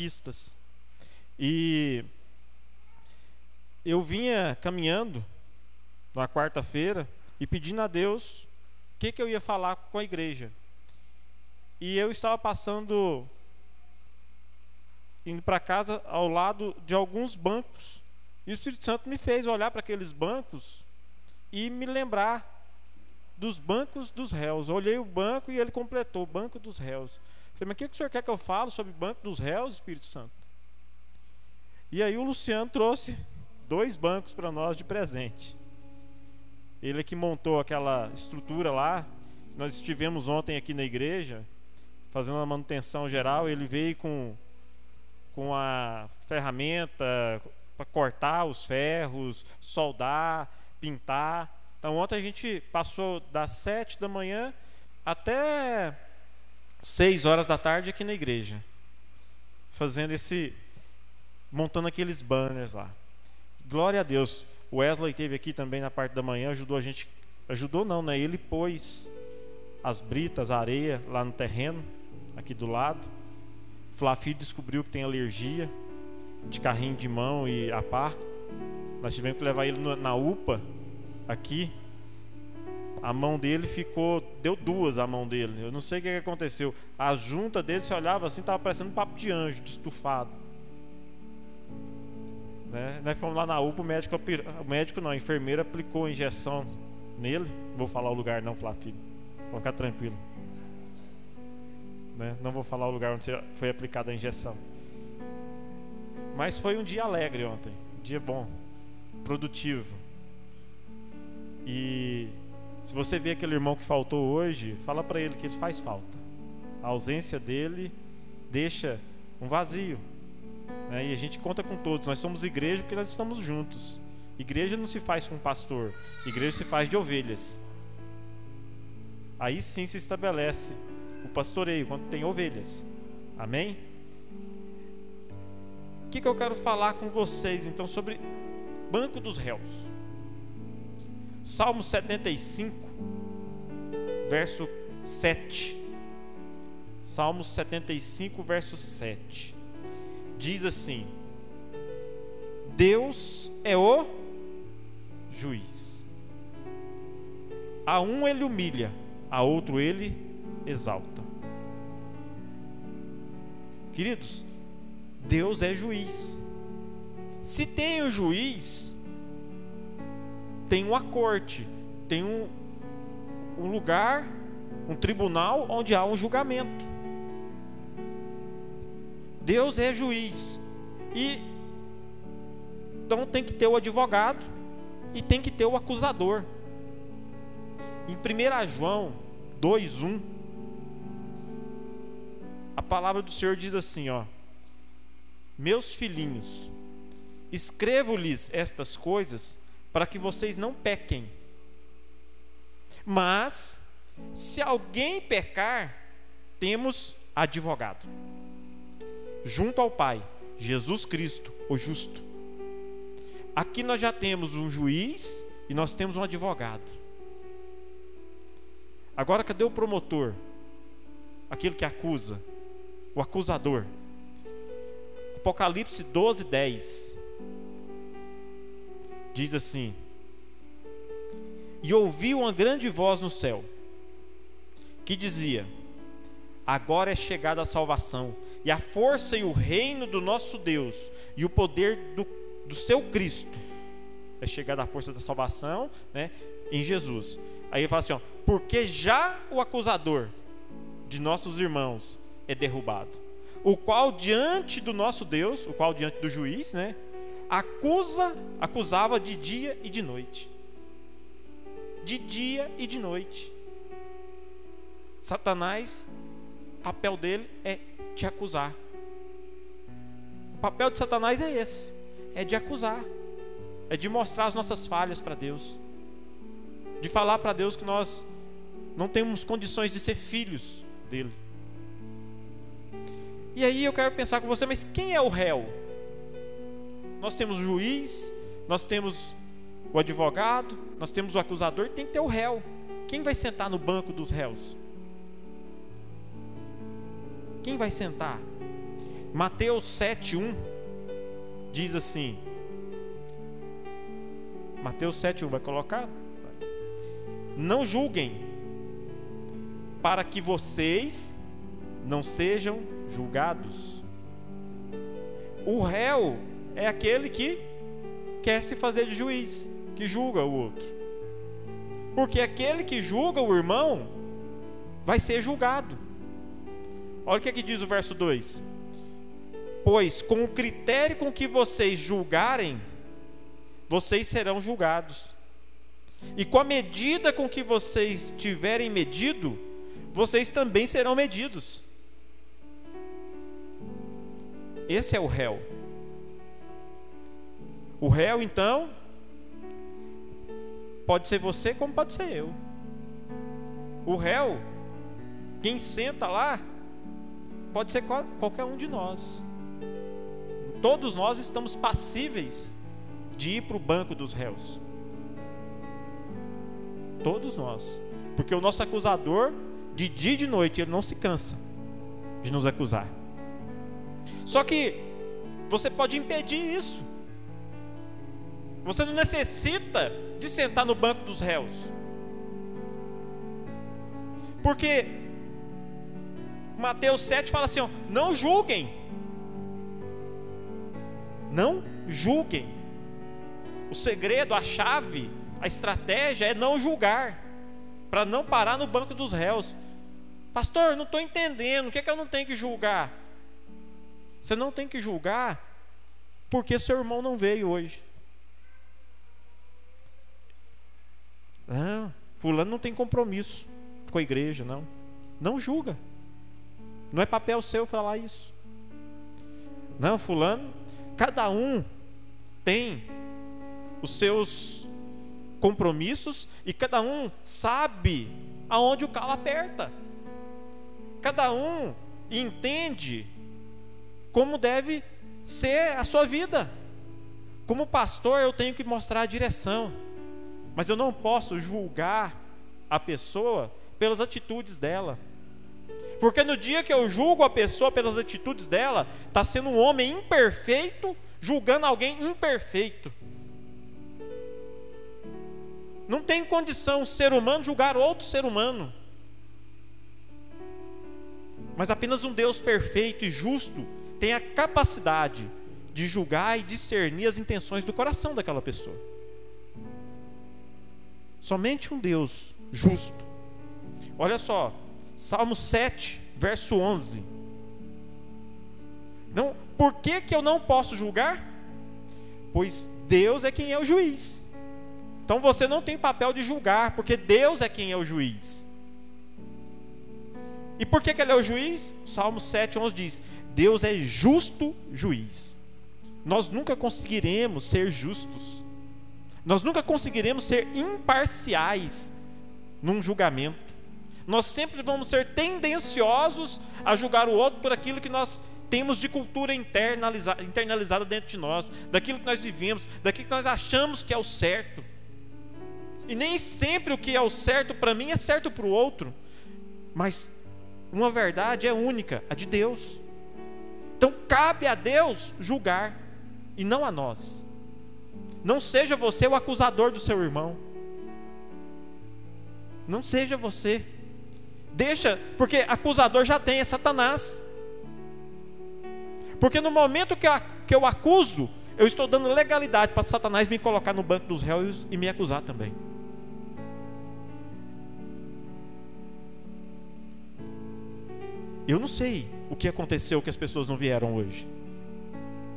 conquistas. E eu vinha caminhando na quarta-feira e pedindo a Deus o que, que eu ia falar com a igreja. E eu estava passando, indo para casa ao lado de alguns bancos. E o Espírito Santo me fez olhar para aqueles bancos e me lembrar dos bancos dos réus. Eu olhei o banco e ele completou: Banco dos réus. Falei, mas o que, que o senhor quer que eu fale sobre Banco dos réus, Espírito Santo? E aí o Luciano trouxe dois bancos para nós de presente. Ele que montou aquela estrutura lá. Nós estivemos ontem aqui na igreja, fazendo a manutenção geral. Ele veio com, com a ferramenta para cortar os ferros, soldar, pintar. Então ontem a gente passou das sete da manhã até seis horas da tarde aqui na igreja, fazendo esse, montando aqueles banners lá. Glória a Deus. O Wesley teve aqui também na parte da manhã, ajudou a gente, ajudou não, né? Ele pôs as britas, a areia lá no terreno, aqui do lado. Flafi descobriu que tem alergia de carrinho de mão e a par. Nós tivemos que levar ele na UPA aqui, a mão dele ficou, deu duas a mão dele. Eu não sei o que, aconteceu. A junta dele se olhava assim, estava parecendo um papo de anjo, de estufado. Né? Nós fomos lá na UPA, o médico, o médico não, a enfermeira aplicou a injeção nele. Vou falar o lugar não, Flávio ficar tranquilo. Né? Não vou falar o lugar onde foi aplicada a injeção. Mas foi um dia alegre ontem, um dia bom, produtivo. E se você vê aquele irmão que faltou hoje, fala para ele que ele faz falta. A ausência dele deixa um vazio. Né? E a gente conta com todos. Nós somos igreja porque nós estamos juntos. Igreja não se faz com pastor, igreja se faz de ovelhas. Aí sim se estabelece o pastoreio quando tem ovelhas. Amém? O que, que eu quero falar com vocês então sobre banco dos réus? Salmo 75, verso 7. Salmo 75, verso 7. Diz assim: Deus é o juiz. A um ele humilha, a outro ele exalta. Queridos, Deus é juiz. Se tem o juiz, tem uma corte, tem um, um lugar, um tribunal onde há um julgamento. Deus é juiz. E então tem que ter o advogado e tem que ter o acusador. Em 1 João 2:1 a palavra do Senhor diz assim, ó: Meus filhinhos, escrevo-lhes estas coisas para que vocês não pequem. Mas, se alguém pecar, temos advogado junto ao Pai, Jesus Cristo, o justo. Aqui nós já temos um juiz e nós temos um advogado. Agora, cadê o promotor? Aquele que acusa, o acusador. Apocalipse 12, 10 diz assim: E ouvi uma grande voz no céu, que dizia: Agora é chegada a salvação, e a força e o reino do nosso Deus, e o poder do, do seu Cristo. É chegada a força da salvação né, em Jesus. Aí ele fala assim: ó, Porque já o acusador de nossos irmãos é derrubado, o qual diante do nosso Deus, o qual diante do juiz, né? Acusa, acusava de dia e de noite. De dia e de noite. Satanás, o papel dele é te acusar. O papel de Satanás é esse: é de acusar, é de mostrar as nossas falhas para Deus, de falar para Deus que nós não temos condições de ser filhos dele. E aí eu quero pensar com você, mas quem é o réu? Nós temos o juiz, nós temos o advogado, nós temos o acusador tem que ter o réu. Quem vai sentar no banco dos réus? Quem vai sentar? Mateus 7:1 diz assim: Mateus 7:1 vai colocar? Não julguem, para que vocês não sejam julgados. O réu é aquele que quer se fazer de juiz, que julga o outro. Porque aquele que julga o irmão vai ser julgado. Olha o que, é que diz o verso 2: Pois com o critério com que vocês julgarem, vocês serão julgados. E com a medida com que vocês tiverem medido, vocês também serão medidos. Esse é o réu. O réu, então, pode ser você como pode ser eu. O réu, quem senta lá, pode ser qualquer um de nós. Todos nós estamos passíveis de ir para o banco dos réus. Todos nós. Porque o nosso acusador, de dia e de noite, ele não se cansa de nos acusar. Só que você pode impedir isso. Você não necessita de sentar no banco dos réus. Porque Mateus 7 fala assim: ó, não julguem. Não julguem. O segredo, a chave, a estratégia é não julgar, para não parar no banco dos réus. Pastor, não estou entendendo, o que é que eu não tenho que julgar? Você não tem que julgar porque seu irmão não veio hoje. Não, fulano não tem compromisso com a igreja, não. Não julga. Não é papel seu falar isso. Não, fulano, cada um tem os seus compromissos e cada um sabe aonde o calo aperta. Cada um entende como deve ser a sua vida. Como pastor, eu tenho que mostrar a direção, mas eu não posso julgar a pessoa pelas atitudes dela. Porque no dia que eu julgo a pessoa pelas atitudes dela, está sendo um homem imperfeito julgando alguém imperfeito. Não tem condição um ser humano julgar outro ser humano. Mas apenas um Deus perfeito e justo tem a capacidade de julgar e discernir as intenções do coração daquela pessoa. Somente um Deus justo. Olha só, Salmo 7, verso 11. Então, por que, que eu não posso julgar? Pois Deus é quem é o juiz. Então você não tem papel de julgar, porque Deus é quem é o juiz. E por que, que ele é o juiz? Salmo 7, 11 diz: Deus é justo juiz. Nós nunca conseguiremos ser justos. Nós nunca conseguiremos ser imparciais num julgamento. Nós sempre vamos ser tendenciosos a julgar o outro por aquilo que nós temos de cultura internalizada, internalizada dentro de nós, daquilo que nós vivemos, daquilo que nós achamos que é o certo. E nem sempre o que é o certo para mim é certo para o outro, mas uma verdade é única, a de Deus. Então cabe a Deus julgar e não a nós. Não seja você o acusador do seu irmão. Não seja você. Deixa, porque acusador já tem, é Satanás. Porque no momento que eu, que eu acuso, eu estou dando legalidade para Satanás me colocar no banco dos réus e me acusar também. Eu não sei o que aconteceu que as pessoas não vieram hoje.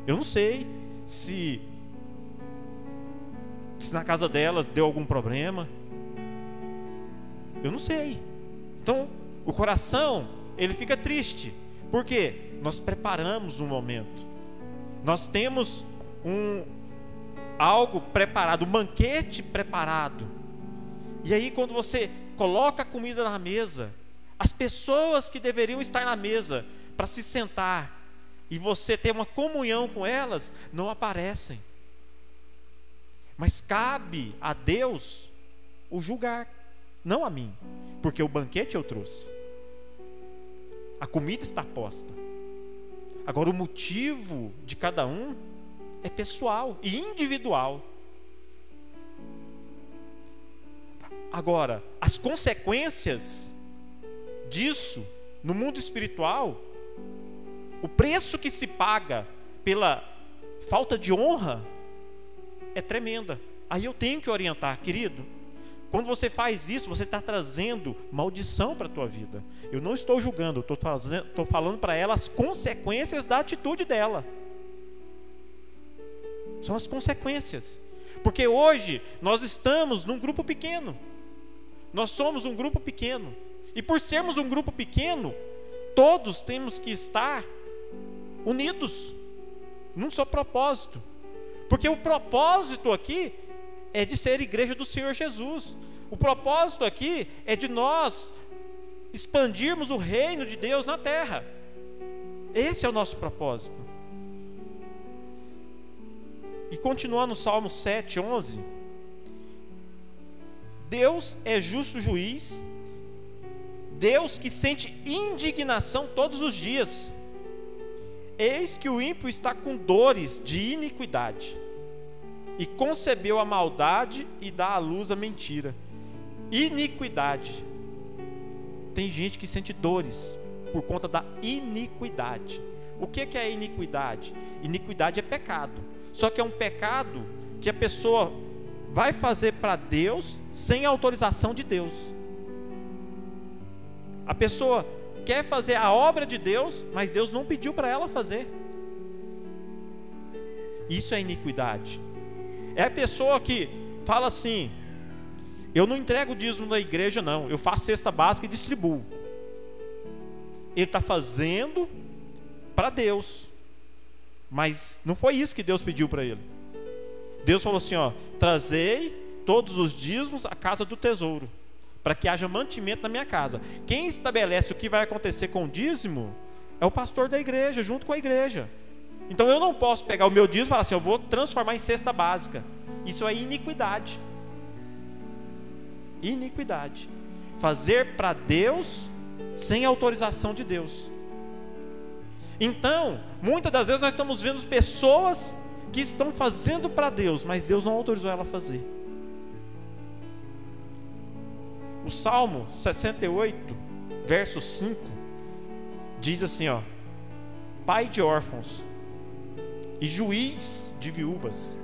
Eu não sei se, se na casa delas deu algum problema. Eu não sei. Então, o coração, ele fica triste. Por quê? Nós preparamos um momento. Nós temos um algo preparado, um banquete preparado. E aí quando você coloca a comida na mesa, as pessoas que deveriam estar na mesa para se sentar e você ter uma comunhão com elas não aparecem. Mas cabe a Deus o julgar, não a mim, porque o banquete eu trouxe. A comida está posta. Agora, o motivo de cada um é pessoal e individual. Agora, as consequências disso no mundo espiritual, o preço que se paga pela falta de honra é tremenda. Aí eu tenho que orientar, querido. Quando você faz isso, você está trazendo maldição para a tua vida. Eu não estou julgando, estou, fazendo, estou falando para ela as consequências da atitude dela. São as consequências. Porque hoje nós estamos num grupo pequeno. Nós somos um grupo pequeno. E por sermos um grupo pequeno, todos temos que estar unidos num só propósito. Porque o propósito aqui é de ser igreja do Senhor Jesus. O propósito aqui é de nós expandirmos o reino de Deus na terra. Esse é o nosso propósito. E continuando no Salmo 7, 11. Deus é justo juiz, Deus que sente indignação todos os dias. Eis que o ímpio está com dores de iniquidade, e concebeu a maldade e dá à luz a mentira. Iniquidade. Tem gente que sente dores por conta da iniquidade. O que é iniquidade? Iniquidade é pecado. Só que é um pecado que a pessoa vai fazer para Deus sem autorização de Deus. A pessoa quer fazer a obra de Deus, mas Deus não pediu para ela fazer. Isso é iniquidade. É a pessoa que fala assim: eu não entrego o dízimo da igreja, não, eu faço cesta básica e distribuo. Ele está fazendo para Deus, mas não foi isso que Deus pediu para ele. Deus falou assim: ó, trazei todos os dízimos à casa do tesouro para que haja mantimento na minha casa. Quem estabelece o que vai acontecer com o dízimo é o pastor da igreja, junto com a igreja. Então eu não posso pegar o meu dízimo e falar assim, eu vou transformar em cesta básica. Isso é iniquidade. Iniquidade. Fazer para Deus sem autorização de Deus. Então, muitas das vezes nós estamos vendo pessoas que estão fazendo para Deus, mas Deus não autorizou ela a fazer. O Salmo 68, verso 5, diz assim: ó, Pai de órfãos e juiz de viúvas.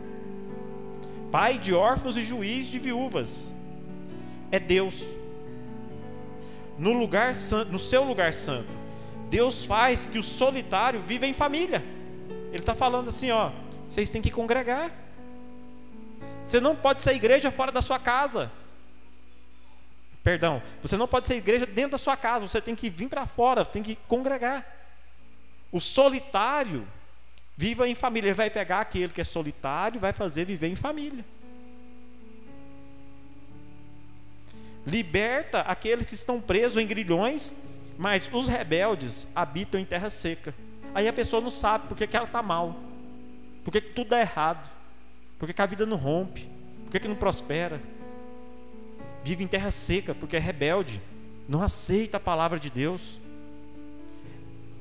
Pai de órfãos e juiz de viúvas. É Deus. No lugar santo, no seu lugar santo. Deus faz que o solitário viva em família. Ele está falando assim, ó, vocês têm que congregar. Você não pode ser igreja fora da sua casa. Perdão, você não pode ser igreja dentro da sua casa, você tem que vir para fora, tem que congregar. O solitário viva em família, ele vai pegar aquele que é solitário e vai fazer viver em família. Liberta aqueles que estão presos em grilhões, mas os rebeldes habitam em terra seca. Aí a pessoa não sabe porque que ela está mal, porque que tudo dá errado, porque que a vida não rompe, porque que não prospera vive em terra seca porque é rebelde, não aceita a palavra de Deus.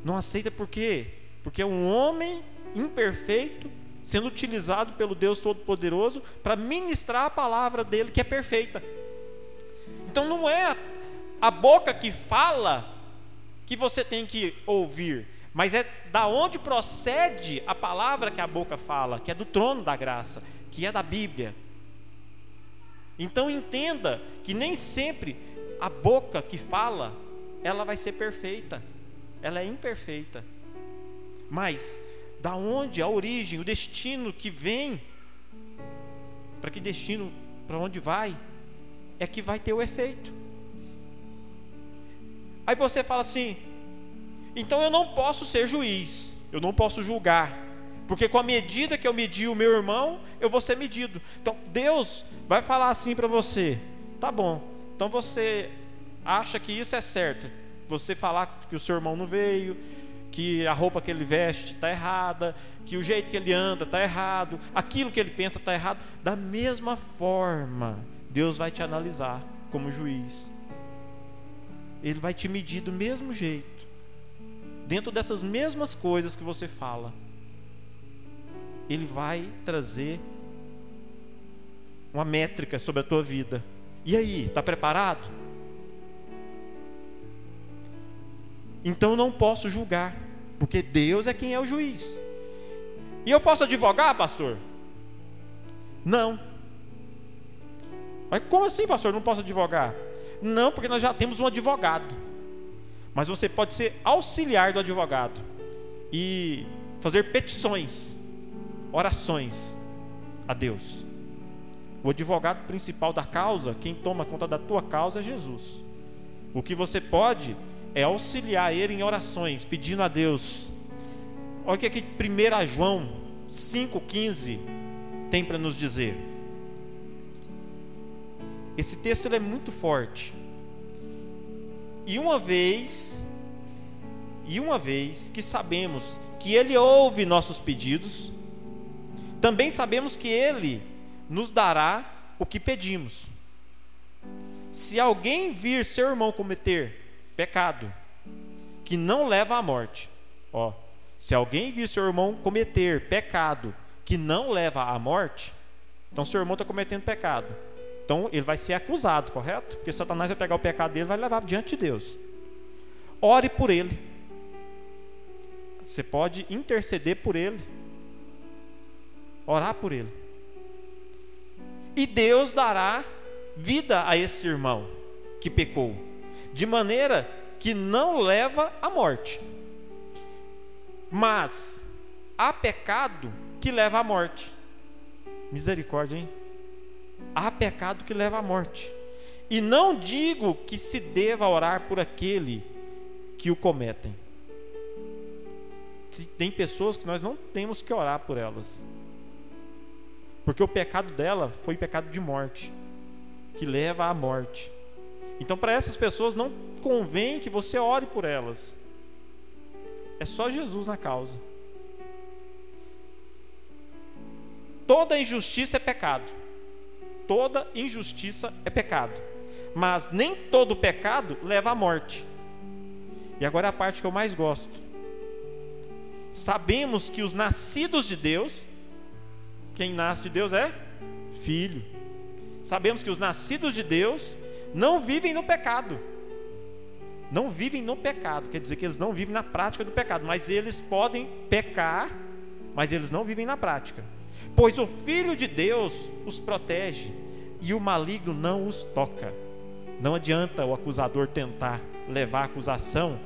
Não aceita por quê? Porque é um homem imperfeito sendo utilizado pelo Deus Todo-Poderoso para ministrar a palavra dele que é perfeita. Então não é a boca que fala que você tem que ouvir, mas é da onde procede a palavra que a boca fala, que é do trono da graça, que é da Bíblia. Então entenda que nem sempre a boca que fala, ela vai ser perfeita. Ela é imperfeita. Mas da onde a origem, o destino que vem, para que destino, para onde vai, é que vai ter o efeito. Aí você fala assim: então eu não posso ser juiz, eu não posso julgar, porque com a medida que eu medi o meu irmão, eu vou ser medido. Então Deus vai falar assim para você: tá bom, então você acha que isso é certo. Você falar que o seu irmão não veio, que a roupa que ele veste está errada, que o jeito que ele anda está errado, aquilo que ele pensa está errado. Da mesma forma, Deus vai te analisar como juiz. Ele vai te medir do mesmo jeito. dentro dessas mesmas coisas que você fala, ele vai trazer uma métrica sobre a tua vida. E aí, está preparado? Então não posso julgar, porque Deus é quem é o juiz. E eu posso advogar, pastor? Não. Mas como assim, pastor? Não posso advogar? Não, porque nós já temos um advogado. Mas você pode ser auxiliar do advogado e fazer petições, orações a Deus. O advogado principal da causa, quem toma conta da tua causa é Jesus. O que você pode é auxiliar ele em orações, pedindo a Deus. Olha o que aqui 1 João 5,15 tem para nos dizer. Esse texto é muito forte. E uma vez, e uma vez que sabemos que Ele ouve nossos pedidos, também sabemos que Ele nos dará o que pedimos. Se alguém vir seu irmão cometer pecado que não leva à morte, ó, se alguém vir seu irmão cometer pecado que não leva à morte, então seu irmão está cometendo pecado. Então ele vai ser acusado, correto? Porque Satanás vai pegar o pecado dele e vai levar diante de Deus. Ore por ele. Você pode interceder por ele. Orar por ele e Deus dará vida a esse irmão que pecou, de maneira que não leva à morte. Mas há pecado que leva à morte. Misericórdia, hein? Há pecado que leva à morte. E não digo que se deva orar por aquele que o cometem. Tem pessoas que nós não temos que orar por elas. Porque o pecado dela foi pecado de morte, que leva à morte. Então, para essas pessoas, não convém que você ore por elas. É só Jesus na causa. Toda injustiça é pecado. Toda injustiça é pecado. Mas nem todo pecado leva à morte. E agora é a parte que eu mais gosto. Sabemos que os nascidos de Deus quem nasce de Deus é filho. Sabemos que os nascidos de Deus não vivem no pecado. Não vivem no pecado, quer dizer que eles não vivem na prática do pecado, mas eles podem pecar, mas eles não vivem na prática. Pois o Filho de Deus os protege e o maligno não os toca. Não adianta o acusador tentar levar a acusação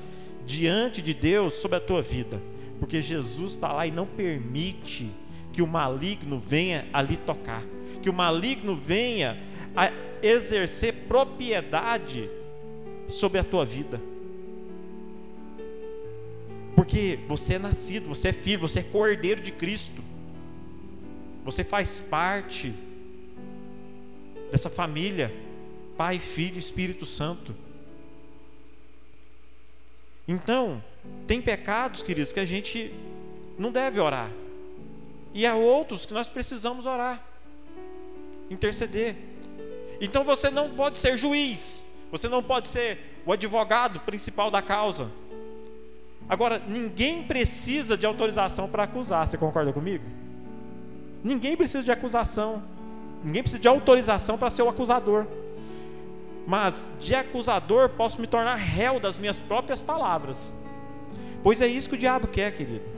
diante de Deus sobre a tua vida, porque Jesus está lá e não permite que o maligno venha ali tocar, que o maligno venha a exercer propriedade sobre a tua vida. Porque você é nascido, você é filho, você é cordeiro de Cristo. Você faz parte dessa família, Pai, Filho, Espírito Santo. Então, tem pecados, queridos, que a gente não deve orar. E há outros que nós precisamos orar, interceder. Então você não pode ser juiz, você não pode ser o advogado principal da causa. Agora, ninguém precisa de autorização para acusar, você concorda comigo? Ninguém precisa de acusação, ninguém precisa de autorização para ser o acusador. Mas de acusador posso me tornar réu das minhas próprias palavras. Pois é isso que o diabo quer, querido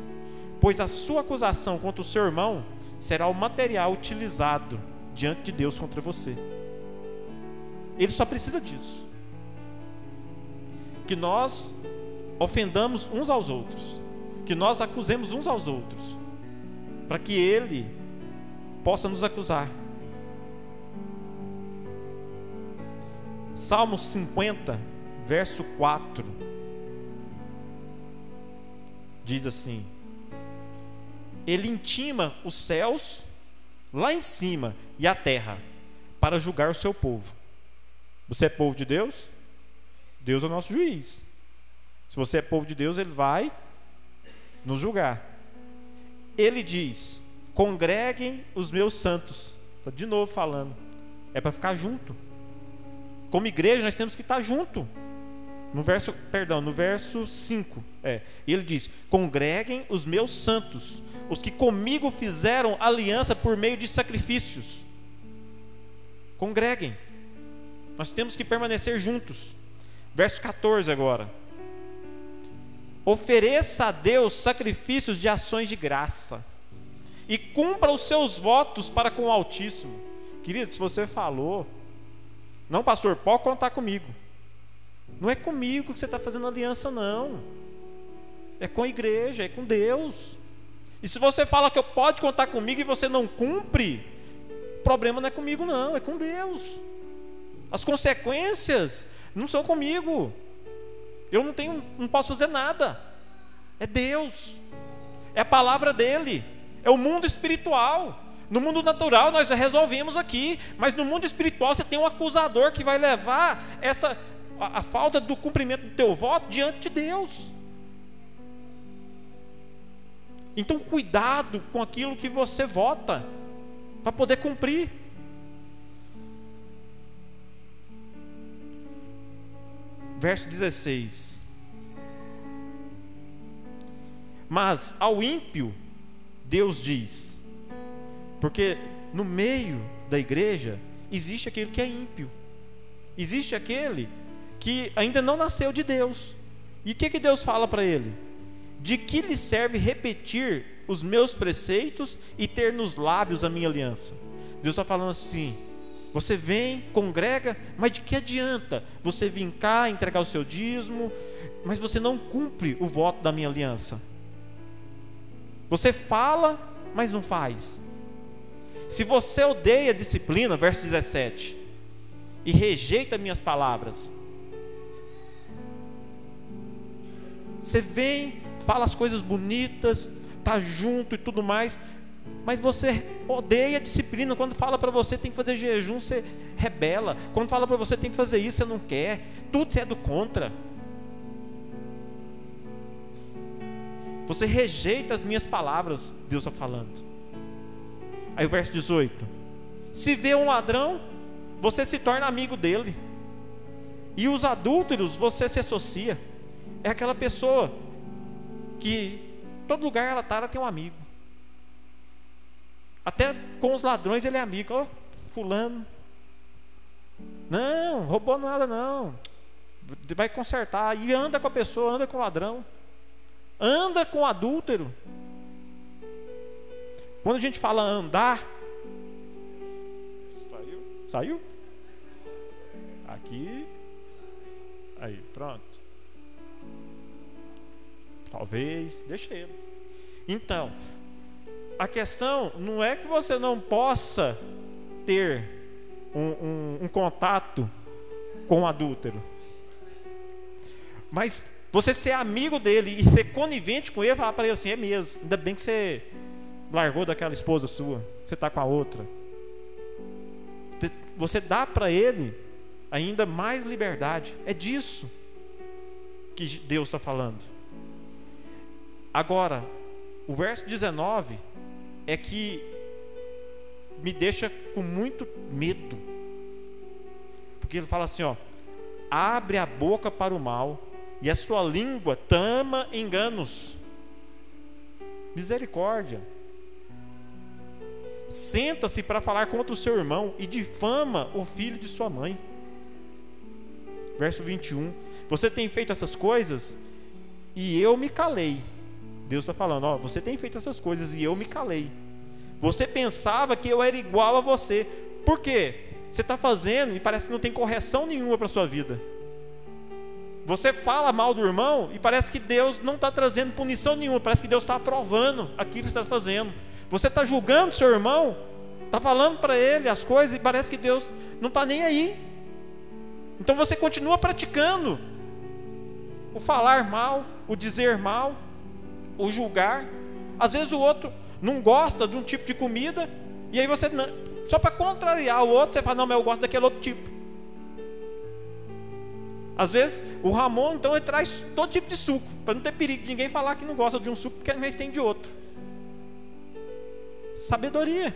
pois a sua acusação contra o seu irmão será o material utilizado diante de Deus contra você. Ele só precisa disso. Que nós ofendamos uns aos outros, que nós acusemos uns aos outros, para que ele possa nos acusar. Salmos 50, verso 4 diz assim: ele intima os céus lá em cima e a terra para julgar o seu povo. Você é povo de Deus? Deus é o nosso juiz. Se você é povo de Deus, ele vai nos julgar. Ele diz: congreguem os meus santos. Está de novo falando. É para ficar junto. Como igreja, nós temos que estar junto. No verso, perdão, no verso 5, é, ele diz: "Congreguem os meus santos, os que comigo fizeram aliança por meio de sacrifícios." Congreguem. Nós temos que permanecer juntos. Verso 14 agora. Ofereça a Deus sacrifícios de ações de graça e cumpra os seus votos para com o Altíssimo. Querido, se você falou, não, pastor, pode contar comigo. Não é comigo que você está fazendo aliança, não. É com a igreja, é com Deus. E se você fala que eu pode contar comigo e você não cumpre, o problema não é comigo, não, é com Deus. As consequências não são comigo. Eu não tenho, não posso fazer nada. É Deus. É a palavra dele. É o mundo espiritual. No mundo natural nós já resolvemos aqui, mas no mundo espiritual você tem um acusador que vai levar essa a, a falta do cumprimento do teu voto diante de Deus. Então cuidado com aquilo que você vota para poder cumprir. Verso 16. Mas ao ímpio Deus diz, porque no meio da igreja existe aquele que é ímpio, existe aquele que ainda não nasceu de Deus. E o que, que Deus fala para ele? De que lhe serve repetir os meus preceitos e ter nos lábios a minha aliança? Deus está falando assim: você vem, congrega, mas de que adianta você vir cá, entregar o seu dízimo, mas você não cumpre o voto da minha aliança? Você fala, mas não faz. Se você odeia a disciplina, verso 17, e rejeita minhas palavras, você vem, fala as coisas bonitas, tá junto e tudo mais, mas você odeia a disciplina. Quando fala para você tem que fazer jejum, você rebela. Quando fala para você tem que fazer isso, você não quer. Tudo você é do contra. Você rejeita as minhas palavras, Deus está falando. Aí o verso 18: Se vê um ladrão, você se torna amigo dele. E os adúlteros, você se associa. É aquela pessoa que todo lugar ela está, ela tem um amigo. Até com os ladrões ele é amigo. Ó, oh, fulano. Não, roubou nada não. Vai consertar. E anda com a pessoa, anda com o ladrão anda com adúltero. Quando a gente fala andar, saiu? Saiu? Aqui. Aí, pronto. Talvez, deixa ele. Então, a questão não é que você não possa ter um, um, um contato com o adúltero, mas você ser amigo dele e ser conivente com ele, falar para ele assim: é mesmo, ainda bem que você largou daquela esposa sua, você está com a outra. Você dá para ele ainda mais liberdade. É disso que Deus está falando. Agora, o verso 19 é que me deixa com muito medo. Porque ele fala assim, ó: abre a boca para o mal e a sua língua tama enganos. Misericórdia. Senta-se para falar contra o seu irmão e difama o filho de sua mãe. Verso 21. Você tem feito essas coisas e eu me calei. Deus está falando: Ó, você tem feito essas coisas e eu me calei. Você pensava que eu era igual a você. Por quê? Você está fazendo e parece que não tem correção nenhuma para sua vida. Você fala mal do irmão e parece que Deus não está trazendo punição nenhuma, parece que Deus está aprovando aquilo que você está fazendo. Você está julgando seu irmão, está falando para ele as coisas e parece que Deus não está nem aí. Então você continua praticando o falar mal, o dizer mal, o julgar. Às vezes o outro não gosta de um tipo de comida e aí você, só para contrariar o outro, você fala: Não, mas eu gosto daquele outro tipo. Às vezes, o Ramon, então, ele traz todo tipo de suco, para não ter perigo de ninguém falar que não gosta de um suco, porque vezes tem de outro. Sabedoria.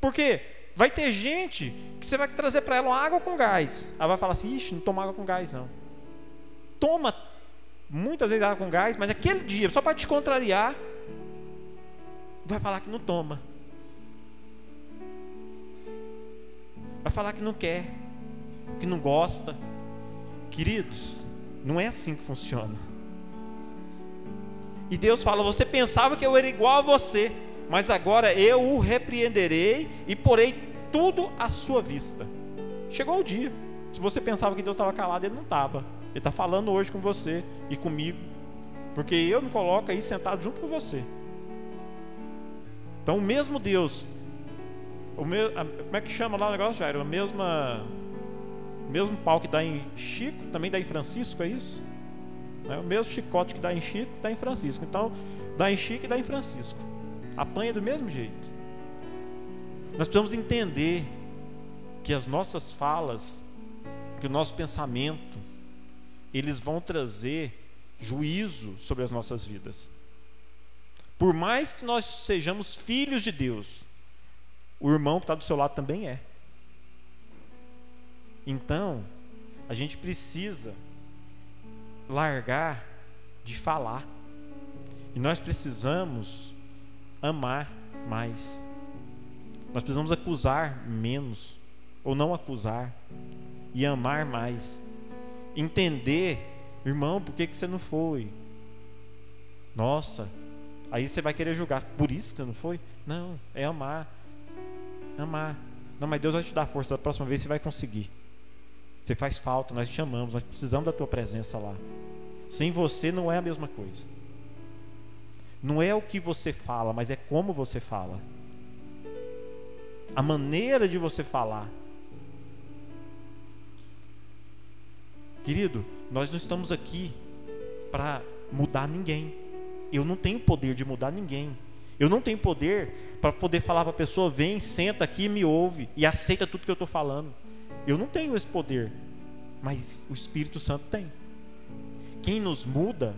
Porque Vai ter gente que você vai trazer para ela uma água com gás. Ela vai falar assim: ixi, não toma água com gás não. Toma muitas vezes água com gás, mas aquele dia, só para te contrariar, vai falar que não toma. Vai falar que não quer, que não gosta. Queridos, não é assim que funciona. E Deus fala: Você pensava que eu era igual a você, mas agora eu o repreenderei e porei tudo à sua vista. Chegou o dia. Se você pensava que Deus estava calado, Ele não estava. Ele está falando hoje com você e comigo. Porque eu me coloco aí sentado junto com você. Então o mesmo Deus. O me, a, como é que chama lá o negócio, Jairo? A mesma. O mesmo pau que dá em Chico, também dá em Francisco, é isso? É o mesmo chicote que dá em Chico, dá em Francisco. Então, dá em Chico e dá em Francisco. Apanha do mesmo jeito. Nós precisamos entender que as nossas falas, que o nosso pensamento, eles vão trazer juízo sobre as nossas vidas. Por mais que nós sejamos filhos de Deus, o irmão que está do seu lado também é. Então, a gente precisa largar de falar. E nós precisamos amar mais. Nós precisamos acusar menos, ou não acusar, e amar mais. Entender, irmão, por que, que você não foi? Nossa, aí você vai querer julgar, por isso que você não foi? Não, é amar. Amar. Não, mas Deus vai te dar força, da próxima vez você vai conseguir. Você faz falta, nós te amamos, nós precisamos da tua presença lá. Sem você não é a mesma coisa. Não é o que você fala, mas é como você fala a maneira de você falar. Querido, nós não estamos aqui para mudar ninguém. Eu não tenho poder de mudar ninguém. Eu não tenho poder para poder falar para a pessoa: vem, senta aqui, me ouve e aceita tudo que eu estou falando. Eu não tenho esse poder, mas o Espírito Santo tem. Quem nos muda,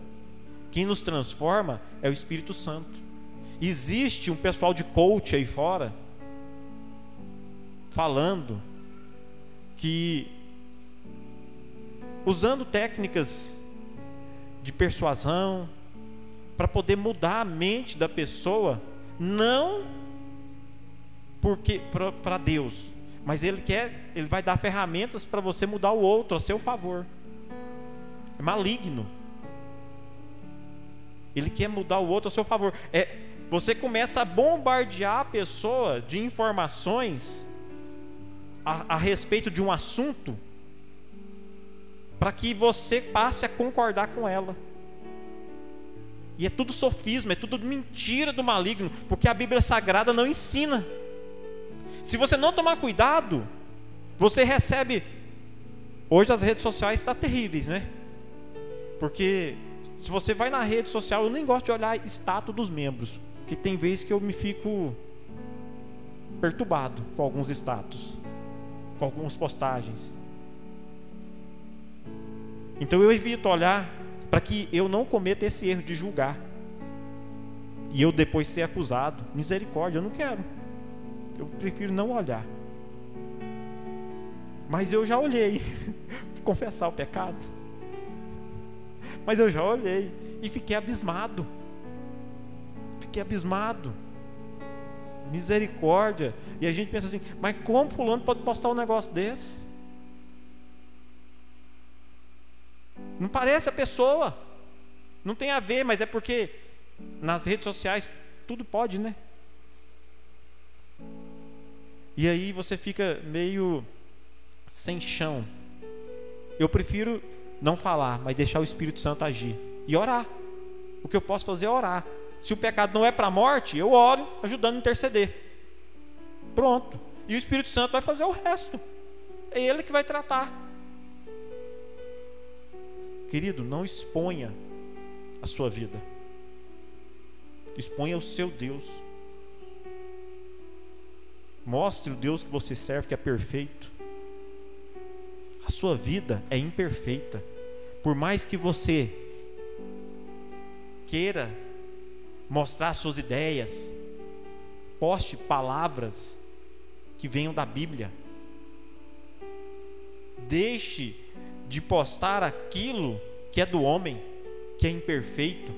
quem nos transforma é o Espírito Santo. Existe um pessoal de coach aí fora falando que usando técnicas de persuasão para poder mudar a mente da pessoa, não porque para Deus, mas ele quer, ele vai dar ferramentas para você mudar o outro a seu favor. É maligno. Ele quer mudar o outro a seu favor. É, você começa a bombardear a pessoa de informações a, a respeito de um assunto para que você passe a concordar com ela. E é tudo sofisma, é tudo mentira do maligno, porque a Bíblia Sagrada não ensina. Se você não tomar cuidado, você recebe. Hoje as redes sociais estão terríveis, né? Porque se você vai na rede social, eu nem gosto de olhar status dos membros, porque tem vezes que eu me fico perturbado com alguns status com algumas postagens. Então eu evito olhar para que eu não cometa esse erro de julgar. E eu depois ser acusado. Misericórdia, eu não quero. Eu prefiro não olhar. Mas eu já olhei. Confessar o pecado. Mas eu já olhei e fiquei abismado. Fiquei abismado misericórdia. E a gente pensa assim, mas como fulano pode postar um negócio desse? Não parece a pessoa. Não tem a ver, mas é porque nas redes sociais tudo pode, né? E aí você fica meio sem chão. Eu prefiro não falar, mas deixar o Espírito Santo agir e orar. O que eu posso fazer é orar. Se o pecado não é para a morte, eu oro ajudando a interceder. Pronto. E o Espírito Santo vai fazer o resto. É ele que vai tratar. Querido, não exponha a sua vida. Exponha o seu Deus. Mostre o Deus que você serve, que é perfeito. A sua vida é imperfeita. Por mais que você queira mostrar suas ideias, poste palavras que venham da Bíblia. Deixe de postar aquilo que é do homem, que é imperfeito.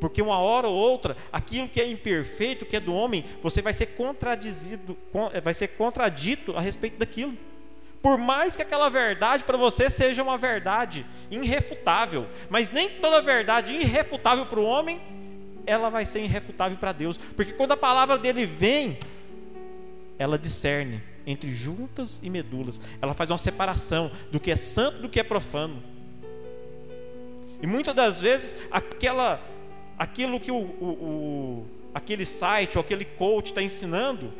Porque uma hora ou outra, aquilo que é imperfeito, que é do homem, você vai ser contradizido, vai ser contradito a respeito daquilo. Por mais que aquela verdade para você seja uma verdade irrefutável, mas nem toda verdade irrefutável para o homem, ela vai ser irrefutável para Deus. Porque quando a palavra dele vem, ela discerne entre juntas e medulas. Ela faz uma separação do que é santo do que é profano. E muitas das vezes aquela, aquilo que o, o, o aquele site ou aquele coach está ensinando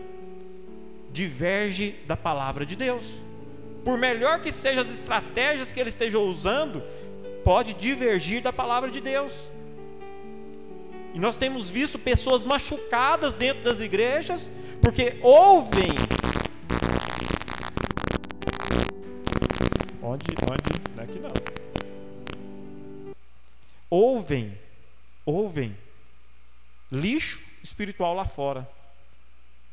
diverge da palavra de Deus. Por melhor que sejam as estratégias que ele esteja usando, pode divergir da palavra de Deus. E nós temos visto pessoas machucadas dentro das igrejas porque ouvem Ouvem, ouvem lixo espiritual lá fora.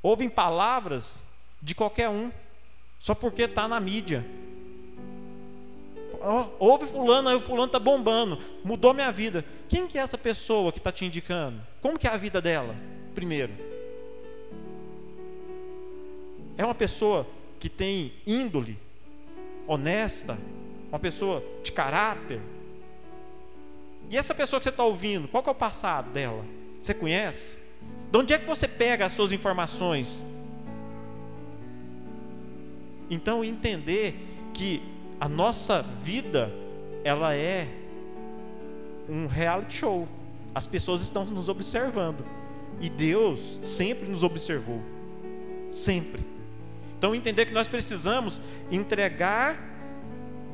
Ouvem palavras de qualquer um, só porque está na mídia. Oh, ouve fulano, aí o fulano está bombando, mudou minha vida. Quem que é essa pessoa que está te indicando? Como que é a vida dela? Primeiro. É uma pessoa que tem índole honesta, uma pessoa de caráter. E essa pessoa que você está ouvindo, qual é o passado dela? Você conhece? De onde é que você pega as suas informações? Então entender que a nossa vida ela é um reality show. As pessoas estão nos observando e Deus sempre nos observou. Sempre. Então entender que nós precisamos entregar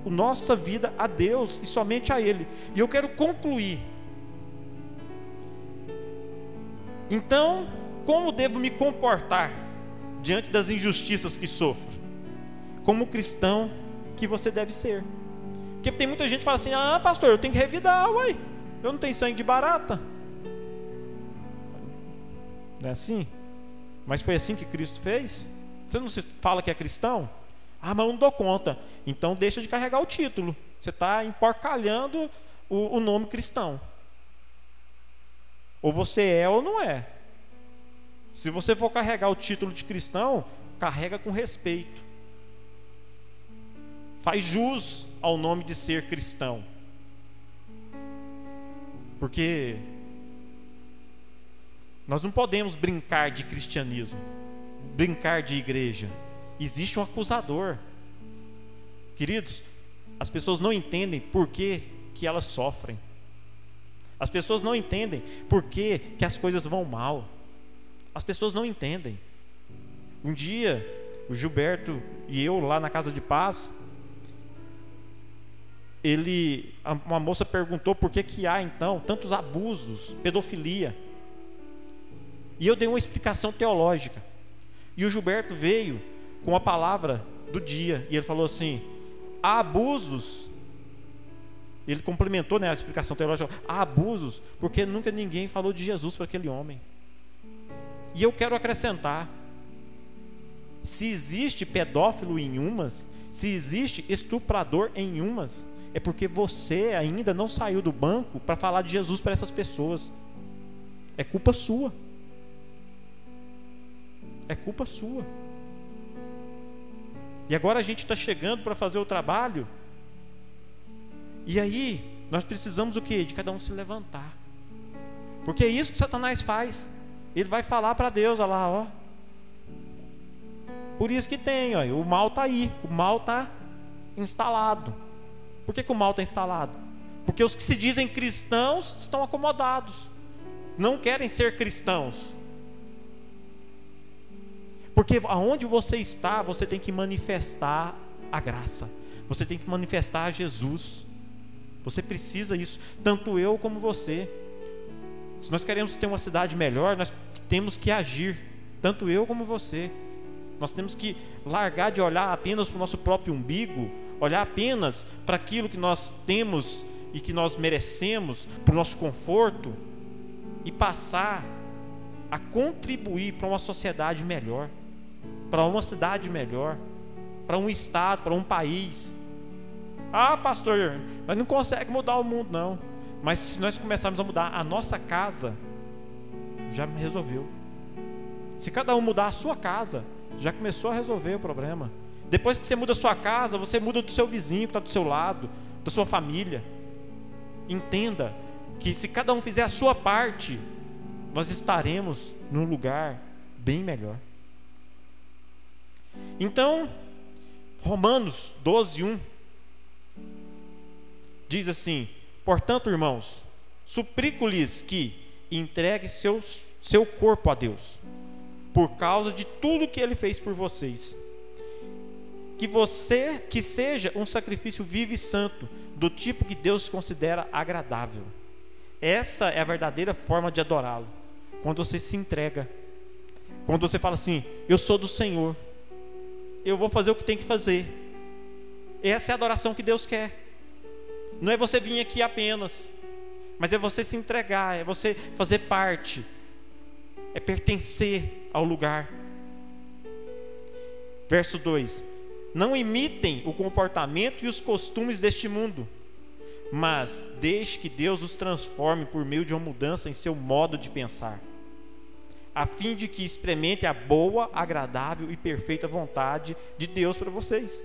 nossa vida a Deus e somente a Ele. E eu quero concluir. Então, como devo me comportar diante das injustiças que sofro? Como cristão que você deve ser. Porque tem muita gente que fala assim: ah, pastor, eu tenho que revidar, uai. Eu não tenho sangue de barata. Não é assim? Mas foi assim que Cristo fez? Você não se fala que é cristão? Ah, mas eu não dou conta. Então deixa de carregar o título. Você está emporcalhando o, o nome cristão. Ou você é ou não é. Se você for carregar o título de cristão, carrega com respeito. Faz jus ao nome de ser cristão. Porque nós não podemos brincar de cristianismo brincar de igreja. Existe um acusador. Queridos, as pessoas não entendem por que, que elas sofrem. As pessoas não entendem por que, que as coisas vão mal. As pessoas não entendem. Um dia, o Gilberto e eu lá na casa de paz, ele, uma moça perguntou por que, que há então tantos abusos, pedofilia. E eu dei uma explicação teológica. E o Gilberto veio com a palavra do dia e ele falou assim: há abusos. Ele complementou né, a explicação teológica: há abusos porque nunca ninguém falou de Jesus para aquele homem. E eu quero acrescentar: se existe pedófilo em umas, se existe estuprador em umas, é porque você ainda não saiu do banco para falar de Jesus para essas pessoas. É culpa sua é culpa sua. E agora a gente está chegando para fazer o trabalho. E aí, nós precisamos o que? De cada um se levantar. Porque é isso que Satanás faz. Ele vai falar para Deus, olha lá, ó. Por isso que tem, ó, o mal está aí, o mal está instalado. Por que, que o mal está instalado? Porque os que se dizem cristãos estão acomodados, não querem ser cristãos, porque aonde você está, você tem que manifestar a graça. Você tem que manifestar Jesus. Você precisa isso, tanto eu como você. Se nós queremos ter uma cidade melhor, nós temos que agir, tanto eu como você. Nós temos que largar de olhar apenas para o nosso próprio umbigo, olhar apenas para aquilo que nós temos e que nós merecemos, para o nosso conforto, e passar a contribuir para uma sociedade melhor. Para uma cidade melhor, para um estado, para um país. Ah, pastor, mas não consegue mudar o mundo, não. Mas se nós começarmos a mudar a nossa casa, já resolveu. Se cada um mudar a sua casa, já começou a resolver o problema. Depois que você muda a sua casa, você muda do seu vizinho que está do seu lado, da sua família. Entenda que se cada um fizer a sua parte, nós estaremos num lugar bem melhor. Então, Romanos 12, 1 diz assim: Portanto, irmãos, suplico-lhes que entregue seus, seu corpo a Deus, por causa de tudo que ele fez por vocês. Que você, que seja um sacrifício vivo e santo, do tipo que Deus considera agradável. Essa é a verdadeira forma de adorá-lo. Quando você se entrega. Quando você fala assim: Eu sou do Senhor. Eu vou fazer o que tem que fazer. Essa é a adoração que Deus quer. Não é você vir aqui apenas, mas é você se entregar, é você fazer parte, é pertencer ao lugar. Verso 2: Não imitem o comportamento e os costumes deste mundo, mas deixe que Deus os transforme por meio de uma mudança em seu modo de pensar, a fim de que experimente a boa, agradável e perfeita vontade de Deus para vocês.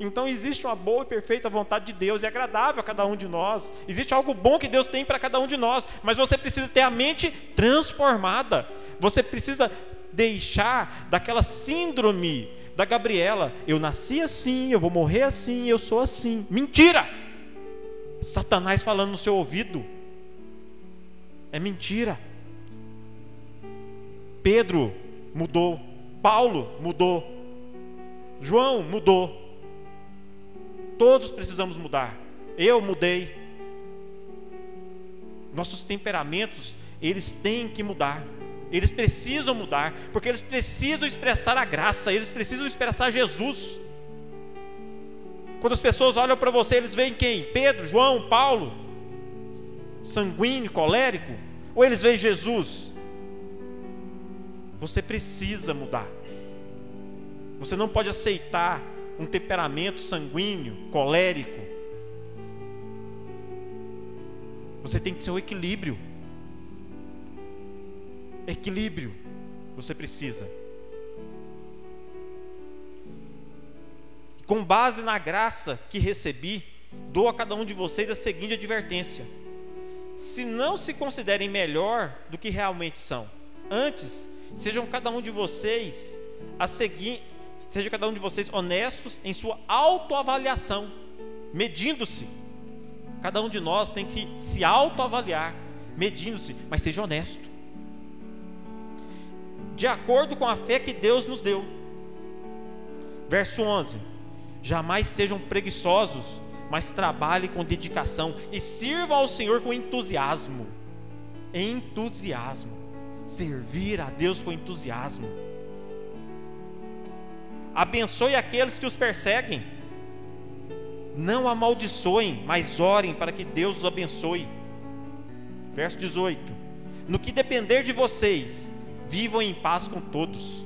Então existe uma boa e perfeita vontade de Deus e é agradável a cada um de nós. Existe algo bom que Deus tem para cada um de nós, mas você precisa ter a mente transformada. Você precisa deixar daquela síndrome da Gabriela, eu nasci assim, eu vou morrer assim, eu sou assim. Mentira! Satanás falando no seu ouvido. É mentira. Pedro mudou, Paulo mudou, João mudou. Todos precisamos mudar. Eu mudei. Nossos temperamentos, eles têm que mudar. Eles precisam mudar, porque eles precisam expressar a graça, eles precisam expressar Jesus. Quando as pessoas olham para você, eles veem quem? Pedro, João, Paulo? Sanguíneo, colérico? Ou eles veem Jesus? Você precisa mudar. Você não pode aceitar um temperamento sanguíneo, colérico. Você tem que ser o equilíbrio. Equilíbrio. Você precisa. Com base na graça que recebi, dou a cada um de vocês a seguinte advertência: se não se considerem melhor do que realmente são, antes sejam cada um de vocês a seguir seja cada um de vocês honestos em sua autoavaliação, medindo-se. Cada um de nós tem que se autoavaliar, medindo-se, mas seja honesto. De acordo com a fé que Deus nos deu. Verso 11: Jamais sejam preguiçosos, mas trabalhem com dedicação e sirvam ao Senhor com entusiasmo. Entusiasmo. Servir a Deus com entusiasmo abençoe aqueles que os perseguem. Não amaldiçoem, mas orem para que Deus os abençoe. Verso 18: No que depender de vocês, vivam em paz com todos.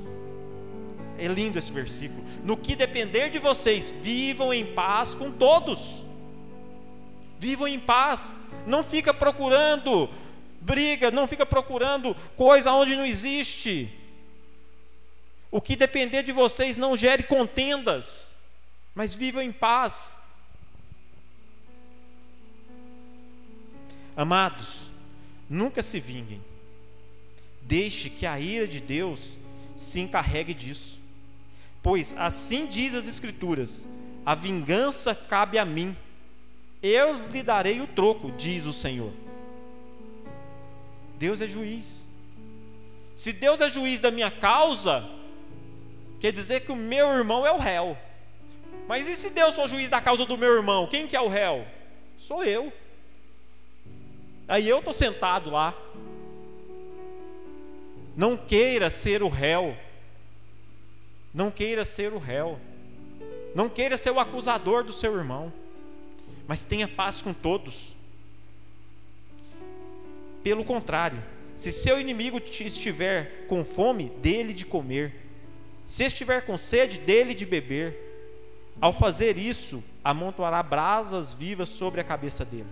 É lindo esse versículo. No que depender de vocês, vivam em paz com todos. Vivam em paz. Não fica procurando briga, não fica procurando coisa onde não existe. O que depender de vocês não gere contendas, mas vivam em paz. Amados, nunca se vinguem. Deixe que a ira de Deus se encarregue disso. Pois assim diz as Escrituras: a vingança cabe a mim, eu lhe darei o troco, diz o Senhor. Deus é juiz. Se Deus é juiz da minha causa, quer dizer que o meu irmão é o réu. Mas e se Deus for juiz da causa do meu irmão? Quem que é o réu? Sou eu. Aí eu estou sentado lá. Não queira ser o réu. Não queira ser o réu. Não queira ser o acusador do seu irmão. Mas tenha paz com todos. Pelo contrário, se seu inimigo estiver com fome, dele de comer Se estiver com sede, dele de beber. Ao fazer isso, amontoará brasas vivas sobre a cabeça dele.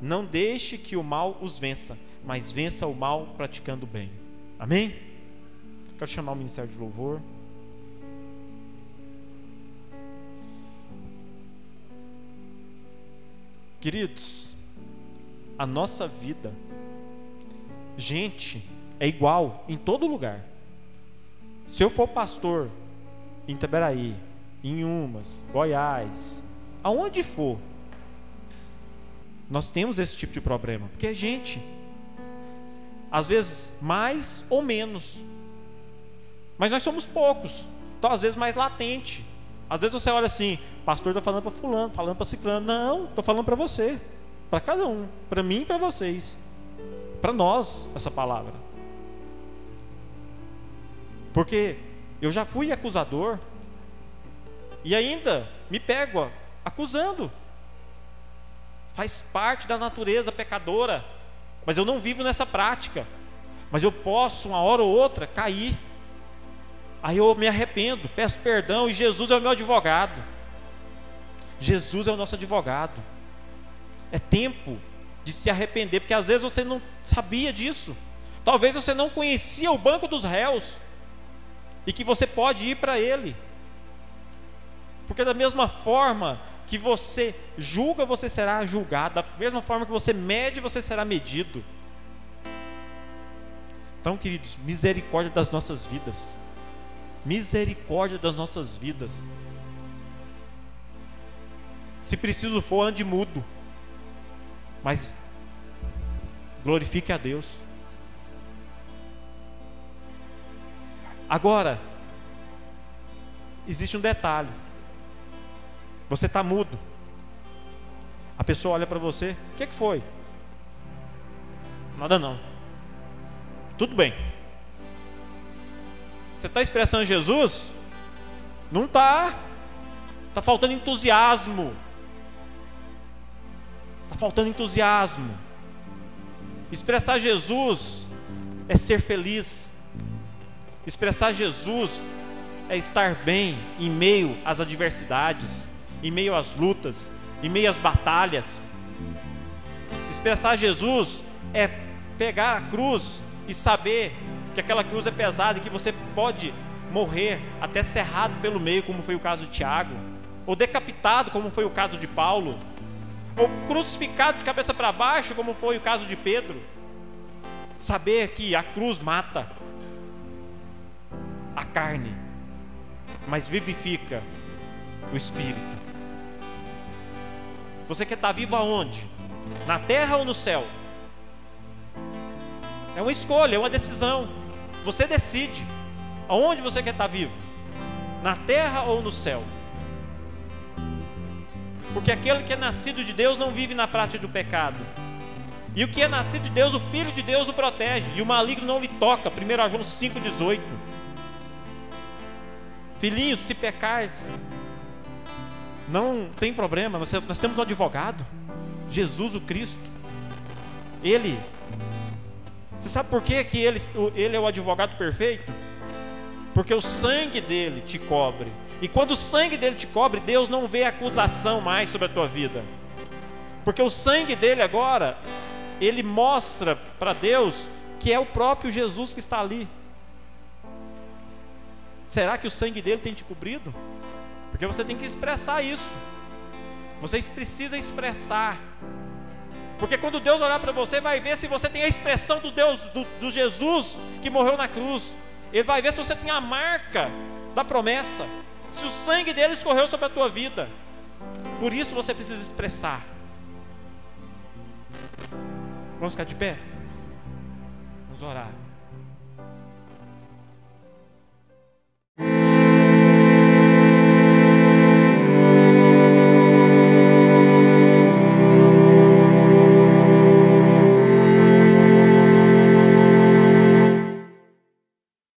Não deixe que o mal os vença, mas vença o mal praticando o bem. Amém? Quero chamar o ministério de louvor. Queridos, a nossa vida, gente, é igual em todo lugar. Se eu for pastor em Itaberaí, em Umas, Goiás, aonde for, nós temos esse tipo de problema, porque é gente. Às vezes mais ou menos. Mas nós somos poucos. Então às vezes mais latente. Às vezes você olha assim, pastor está falando para fulano, falando para ciclano. Não, estou falando para você. Para cada um. Para mim e para vocês. Para nós, essa palavra. Porque eu já fui acusador e ainda me pego acusando. Faz parte da natureza pecadora, mas eu não vivo nessa prática. Mas eu posso, uma hora ou outra, cair. Aí eu me arrependo, peço perdão e Jesus é o meu advogado. Jesus é o nosso advogado. É tempo de se arrepender, porque às vezes você não sabia disso. Talvez você não conhecia o banco dos réus e que você pode ir para ele. Porque da mesma forma que você julga, você será julgado, da mesma forma que você mede, você será medido. Então, queridos, misericórdia das nossas vidas. Misericórdia das nossas vidas. Se preciso for, ande mudo. Mas glorifique a Deus. Agora, existe um detalhe. Você está mudo. A pessoa olha para você, o que, que foi? Nada não. Tudo bem. Você está expressando Jesus? Não está. Está faltando entusiasmo. Está faltando entusiasmo. Expressar Jesus é ser feliz. Expressar Jesus é estar bem em meio às adversidades, em meio às lutas, em meio às batalhas. Expressar Jesus é pegar a cruz e saber que aquela cruz é pesada e que você pode morrer até cerrado pelo meio, como foi o caso de Tiago, ou decapitado, como foi o caso de Paulo, ou crucificado de cabeça para baixo, como foi o caso de Pedro. Saber que a cruz mata a carne, mas vivifica o espírito. Você quer estar vivo aonde? Na terra ou no céu? É uma escolha, é uma decisão. Você decide aonde você quer estar vivo: na terra ou no céu. Porque aquele que é nascido de Deus não vive na prática do pecado. E o que é nascido de Deus, o Filho de Deus o protege. E o maligno não lhe toca. 1 João 5,18. Filhinhos, se pecares, não tem problema, nós, nós temos um advogado, Jesus o Cristo. Ele, você sabe por que, que ele, ele é o advogado perfeito? Porque o sangue dele te cobre. E quando o sangue dele te cobre, Deus não vê acusação mais sobre a tua vida. Porque o sangue dele agora, ele mostra para Deus que é o próprio Jesus que está ali. Será que o sangue dele tem te cobrido? Porque você tem que expressar isso. Vocês precisam expressar. Porque quando Deus olhar para você, vai ver se você tem a expressão do Deus, do, do Jesus que morreu na cruz. Ele vai ver se você tem a marca da promessa. Se o sangue dele escorreu sobre a tua vida. Por isso você precisa expressar. Vamos ficar de pé? Vamos orar.